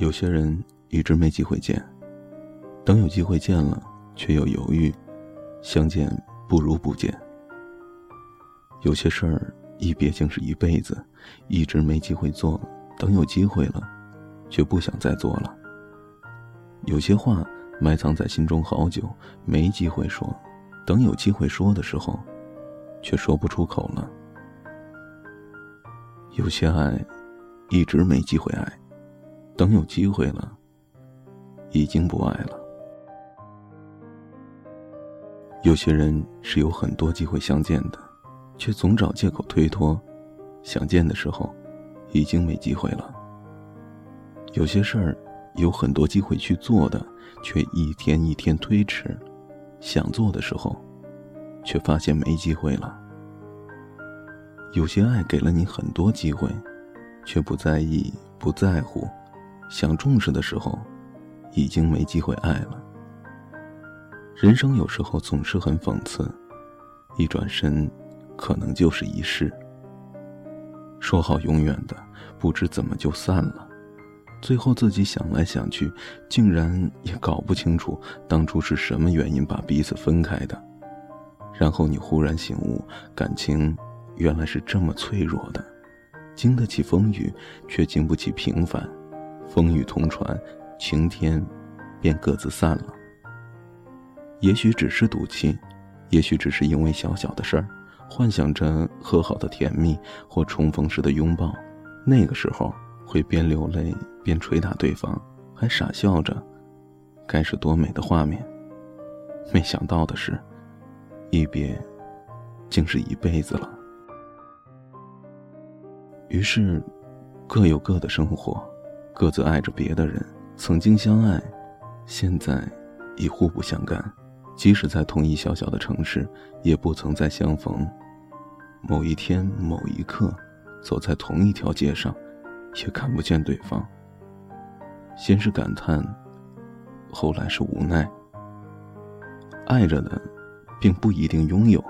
有些人一直没机会见，等有机会见了，却又犹豫，相见不如不见。有些事儿一别竟是一辈子，一直没机会做，等有机会了，却不想再做了。有些话埋藏在心中好久，没机会说，等有机会说的时候，却说不出口了。有些爱，一直没机会爱。等有机会了，已经不爱了。有些人是有很多机会相见的，却总找借口推脱，想见的时候，已经没机会了。有些事儿有很多机会去做的，却一天一天推迟，想做的时候，却发现没机会了。有些爱给了你很多机会，却不在意，不在乎。想重视的时候，已经没机会爱了。人生有时候总是很讽刺，一转身，可能就是一世。说好永远的，不知怎么就散了。最后自己想来想去，竟然也搞不清楚当初是什么原因把彼此分开的。然后你忽然醒悟，感情原来是这么脆弱的，经得起风雨，却经不起平凡。风雨同船，晴天，便各自散了。也许只是赌气，也许只是因为小小的事儿，幻想着和好的甜蜜或重逢时的拥抱，那个时候会边流泪边捶打对方，还傻笑着，该是多美的画面。没想到的是，一别，竟是一辈子了。于是，各有各的生活。各自爱着别的人，曾经相爱，现在已互不相干。即使在同一小小的城市，也不曾再相逢。某一天，某一刻，走在同一条街上，也看不见对方。先是感叹，后来是无奈。爱着的，并不一定拥有；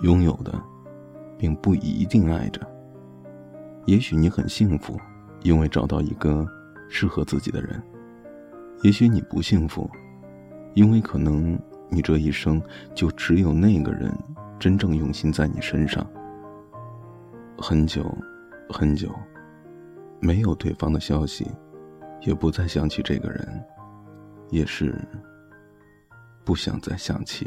拥有的，并不一定爱着。也许你很幸福。因为找到一个适合自己的人，也许你不幸福，因为可能你这一生就只有那个人真正用心在你身上。很久，很久，没有对方的消息，也不再想起这个人，也是不想再想起。